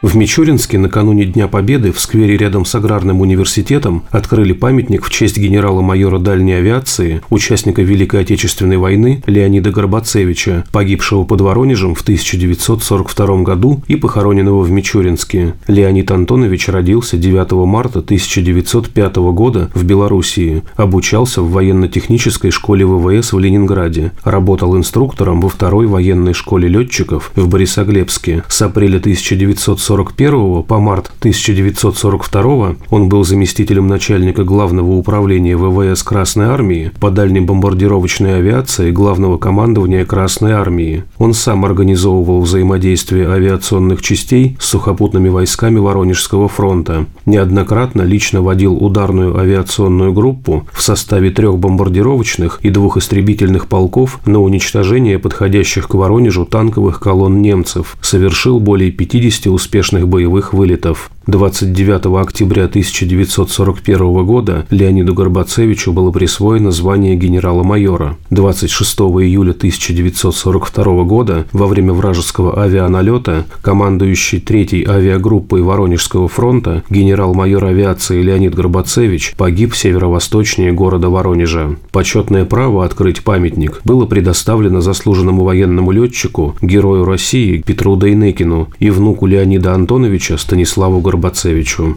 В Мичуринске накануне Дня Победы в сквере рядом с Аграрным университетом открыли памятник в честь генерала-майора дальней авиации, участника Великой Отечественной войны Леонида Горбацевича, погибшего под Воронежем в 1942 году и похороненного в Мичуринске. Леонид Антонович родился 9 марта 1905 года в Белоруссии, обучался в военно-технической школе ВВС в Ленинграде, работал инструктором во второй военной школе летчиков в Борисоглебске с апреля 1940 1941 по март 1942 он был заместителем начальника Главного управления ВВС Красной Армии по дальней бомбардировочной авиации Главного командования Красной Армии. Он сам организовывал взаимодействие авиационных частей с сухопутными войсками Воронежского фронта. Неоднократно лично водил ударную авиационную группу в составе трех бомбардировочных и двух истребительных полков на уничтожение подходящих к Воронежу танковых колонн немцев. Совершил более 50 успешных успешных боевых вылетов. 29 октября 1941 года Леониду Горбацевичу было присвоено звание генерала-майора. 26 июля 1942 года во время вражеского авианалета командующий третьей авиагруппой Воронежского фронта генерал-майор авиации Леонид Горбацевич погиб северо-восточнее города Воронежа. Почетное право открыть памятник было предоставлено заслуженному военному летчику, герою России Петру Дейнекину и внуку Леонида Антоновича Станиславу Горбацевичу Горбацевичу.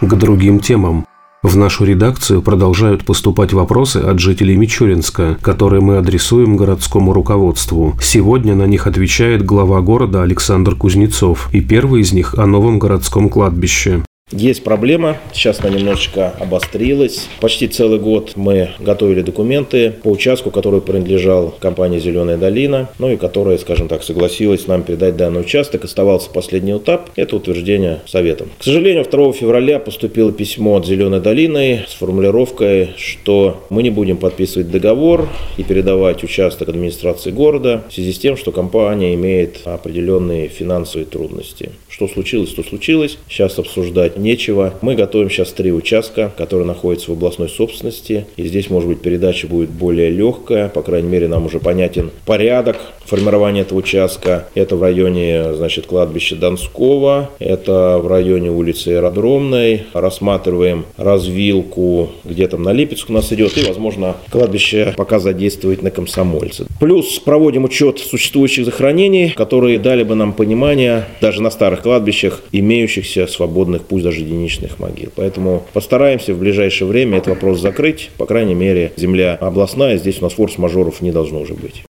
К другим темам. В нашу редакцию продолжают поступать вопросы от жителей Мичуринска, которые мы адресуем городскому руководству. Сегодня на них отвечает глава города Александр Кузнецов, и первый из них о новом городском кладбище. Есть проблема, сейчас она немножечко обострилась. Почти целый год мы готовили документы по участку, который принадлежал компании «Зеленая долина», ну и которая, скажем так, согласилась нам передать данный участок. Оставался последний этап – это утверждение советом. К сожалению, 2 февраля поступило письмо от «Зеленой долины» с формулировкой, что мы не будем подписывать договор и передавать участок администрации города в связи с тем, что компания имеет определенные финансовые трудности. Что случилось, то случилось. Сейчас обсуждать нечего. Мы готовим сейчас три участка, которые находятся в областной собственности. И здесь, может быть, передача будет более легкая. По крайней мере, нам уже понятен порядок формирования этого участка. Это в районе, значит, кладбища Донского. Это в районе улицы Аэродромной. Рассматриваем развилку, где там на Липецк у нас идет. И, возможно, кладбище пока задействовать на комсомольце. Плюс проводим учет существующих захоронений, которые дали бы нам понимание даже на старых кладбищах, имеющихся свободных, пусть даже единичных могил. Поэтому постараемся в ближайшее время этот вопрос закрыть. По крайней мере, земля областная, здесь у нас форс-мажоров не должно уже быть.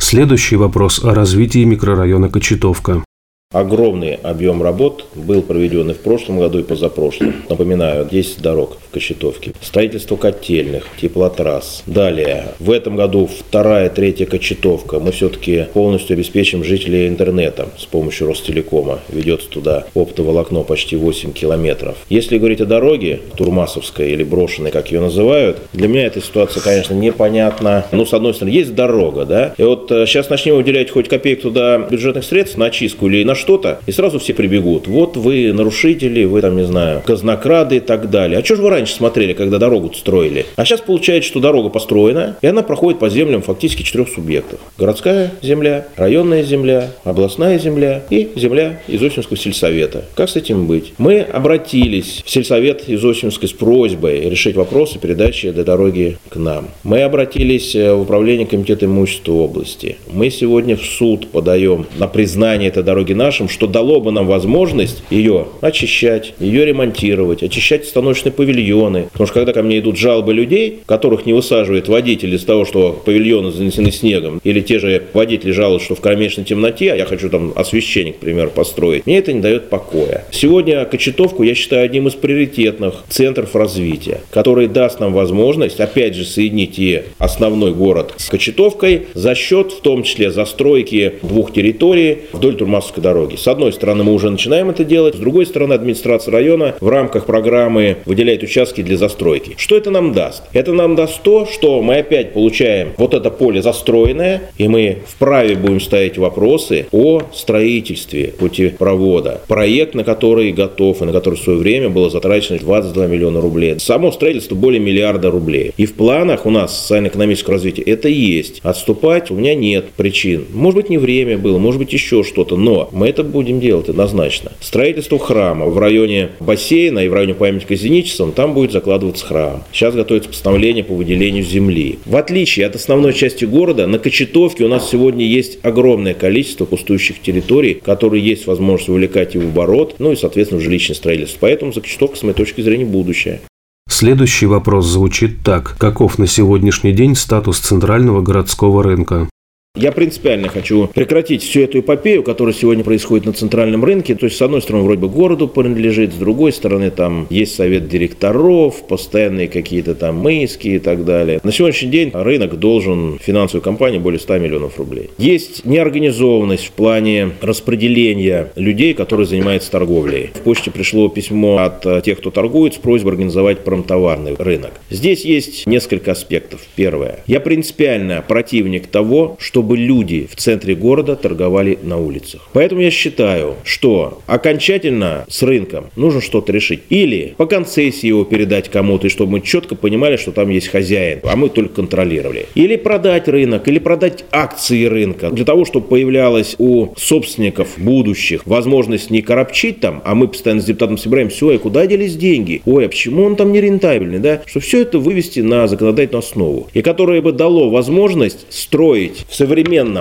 Следующий вопрос о развитии микрорайона Кочетовка. Огромный объем работ был проведен и в прошлом году, и позапрошлом. Напоминаю, 10 дорог в Кочетовке. Строительство котельных, теплотрасс. Далее, в этом году вторая, третья Кочетовка. Мы все-таки полностью обеспечим жителей интернетом с помощью Ростелекома. Ведется туда оптоволокно почти 8 километров. Если говорить о дороге, Турмасовской или брошенной, как ее называют, для меня эта ситуация, конечно, непонятна. Ну, с одной стороны, есть дорога, да, и вот сейчас э, начнем выделять хоть копейку туда бюджетных средств на очистку или на что-то, и сразу все прибегут. Вот вы нарушители, вы там, не знаю, казнокрады и так далее. А что же вы раньше смотрели, когда дорогу строили? А сейчас получается, что дорога построена, и она проходит по землям фактически четырех субъектов. Городская земля, районная земля, областная земля и земля Изосимского сельсовета. Как с этим быть? Мы обратились в сельсовет Изосимской с просьбой решить вопросы передачи этой дороги к нам. Мы обратились э, в управление комитета имущества области. Мы сегодня в суд подаем на признание этой дороги нашей нашим, что дало бы нам возможность ее очищать, ее ремонтировать, очищать станочные павильоны. Потому что когда ко мне идут жалобы людей, которых не высаживает водитель из-за того, что павильоны занесены снегом, или те же водители жалуются, что в кромешной темноте, а я хочу там освещение, к примеру, построить, мне это не дает покоя. Сегодня Кочетовку я считаю одним из приоритетных центров развития, который даст нам возможность, опять же, соединить и основной город с Кочетовкой за счет, в том числе, застройки двух территорий вдоль Турмасовской дороги дороги. С одной стороны, мы уже начинаем это делать, с другой стороны, администрация района в рамках программы выделяет участки для застройки. Что это нам даст? Это нам даст то, что мы опять получаем вот это поле застроенное, и мы вправе будем ставить вопросы о строительстве путепровода. Проект, на который готов и на который в свое время было затрачено 22 миллиона рублей. Само строительство более миллиарда рублей. И в планах у нас социально-экономического развития это есть. Отступать у меня нет причин. Может быть, не время было, может быть, еще что-то, но мы это будем делать однозначно. Строительство храма в районе бассейна и в районе памятника Зеничевцам, там будет закладываться храм. Сейчас готовится постановление по выделению земли. В отличие от основной части города, на Кочетовке у нас сегодня есть огромное количество пустующих территорий, которые есть возможность вовлекать и в оборот, ну и, соответственно, в жилищное строительство. Поэтому Закочетовка, с моей точки зрения, будущее. Следующий вопрос звучит так. Каков на сегодняшний день статус центрального городского рынка? Я принципиально хочу прекратить всю эту эпопею, которая сегодня происходит на центральном рынке. То есть, с одной стороны, вроде бы городу принадлежит, с другой стороны, там есть совет директоров, постоянные какие-то там мыски и так далее. На сегодняшний день рынок должен финансовой компании более 100 миллионов рублей. Есть неорганизованность в плане распределения людей, которые занимаются торговлей. В почте пришло письмо от тех, кто торгует, с просьбой организовать промтоварный рынок. Здесь есть несколько аспектов. Первое. Я принципиально противник того, что чтобы люди в центре города торговали на улицах. Поэтому я считаю, что окончательно с рынком нужно что-то решить. Или по концессии его передать кому-то, чтобы мы четко понимали, что там есть хозяин, а мы только контролировали. Или продать рынок, или продать акции рынка, для того, чтобы появлялась у собственников будущих возможность не коробчить там, а мы постоянно с депутатом собираем, все, и куда делись деньги? Ой, а почему он там не рентабельный, да? Что все это вывести на законодательную основу. И которое бы дало возможность строить в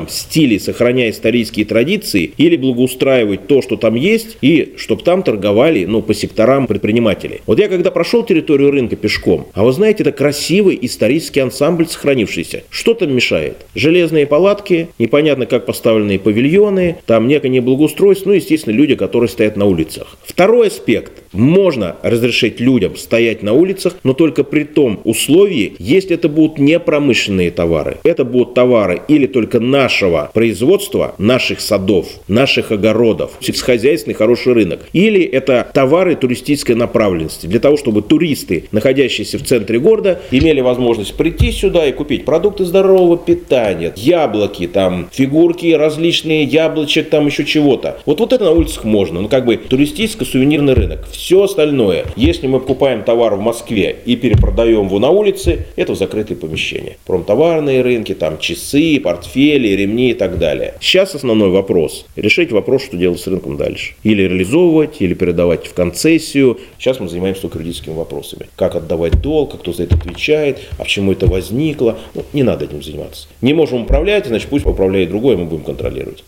стиле, сохраняя исторические традиции, или благоустраивать то, что там есть, и чтобы там торговали, ну, по секторам предприниматели. Вот я когда прошел территорию рынка пешком, а вы знаете, это красивый исторический ансамбль сохранившийся. Что там мешает? Железные палатки, непонятно как поставленные павильоны, там некое неблагоустройство, ну, естественно, люди, которые стоят на улицах. Второй аспект. Можно разрешить людям стоять на улицах, но только при том условии, если это будут не промышленные товары. Это будут товары или только нашего производства, наших садов, наших огородов, сельскохозяйственный хороший рынок. Или это товары туристической направленности, для того, чтобы туристы, находящиеся в центре города, имели возможность прийти сюда и купить продукты здорового питания, яблоки, там, фигурки различные, яблочек, там еще чего-то. Вот, вот это на улицах можно, ну как бы туристическо-сувенирный рынок. Все остальное, если мы покупаем товар в Москве и перепродаем его на улице, это в закрытые помещения. Промтоварные рынки, там часы, портфели, ремни и так далее. Сейчас основной вопрос. Решить вопрос, что делать с рынком дальше. Или реализовывать, или передавать в концессию. Сейчас мы занимаемся только юридическими вопросами. Как отдавать долг, кто за это отвечает, а почему это возникло. Ну, не надо этим заниматься. Не можем управлять, значит пусть управляет другой, мы будем контролировать.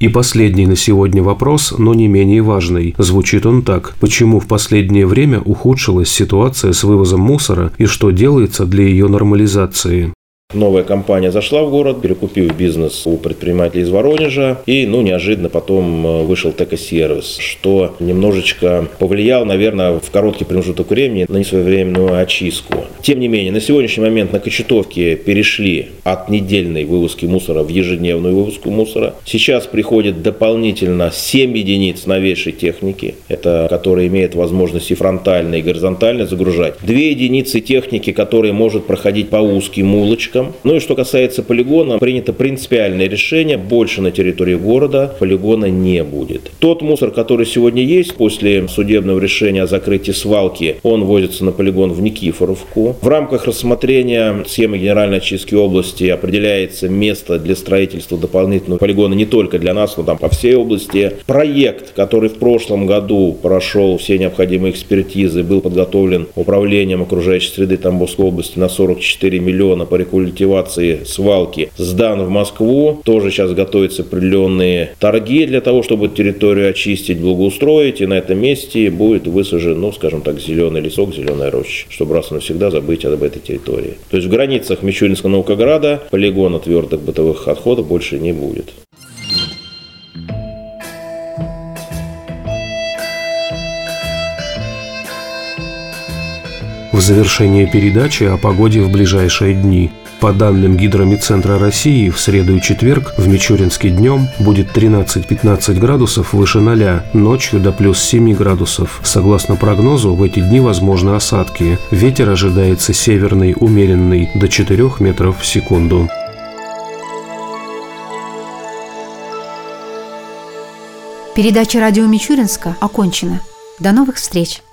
И последний на сегодня вопрос, но не менее важный. Звучит он так. Почему в последнее время ухудшилась ситуация с вывозом мусора и что делается для ее нормализации? Новая компания зашла в город, перекупив бизнес у предпринимателей из Воронежа, и, ну, неожиданно потом э, вышел ТК-сервис, что немножечко повлиял, наверное, в короткий промежуток времени на несвоевременную очистку. Тем не менее, на сегодняшний момент на Кочетовке перешли от недельной вывозки мусора в ежедневную вывозку мусора. Сейчас приходит дополнительно 7 единиц новейшей техники, это которые имеют возможность и фронтально, и горизонтально загружать. Две единицы техники, которые может проходить по узким улочкам, полигоном. Ну и что касается полигона, принято принципиальное решение, больше на территории города полигона не будет. Тот мусор, который сегодня есть после судебного решения о закрытии свалки, он возится на полигон в Никифоровку. В рамках рассмотрения схемы генеральной очистки области определяется место для строительства дополнительного полигона не только для нас, но там по всей области. Проект, который в прошлом году прошел все необходимые экспертизы, был подготовлен управлением окружающей среды Тамбовской области на 44 миллиона по рекультивации культивации свалки сдан в Москву. Тоже сейчас готовятся определенные торги для того, чтобы территорию очистить, благоустроить. И на этом месте будет высажен, ну, скажем так, зеленый лесок, зеленая роща, чтобы раз и навсегда забыть об этой территории. То есть в границах Мичуринского наукограда полигона твердых бытовых отходов больше не будет. В завершение передачи о погоде в ближайшие дни – По данным Гидромедцентра России, в среду и четверг в Мичуринске днем будет 13-15 градусов выше 0, ночью до плюс 7 градусов. Согласно прогнозу, в эти дни возможны осадки. Ветер ожидается северный, умеренный, до 4 метров в секунду. Передача радио Мичуринска окончена. До новых встреч!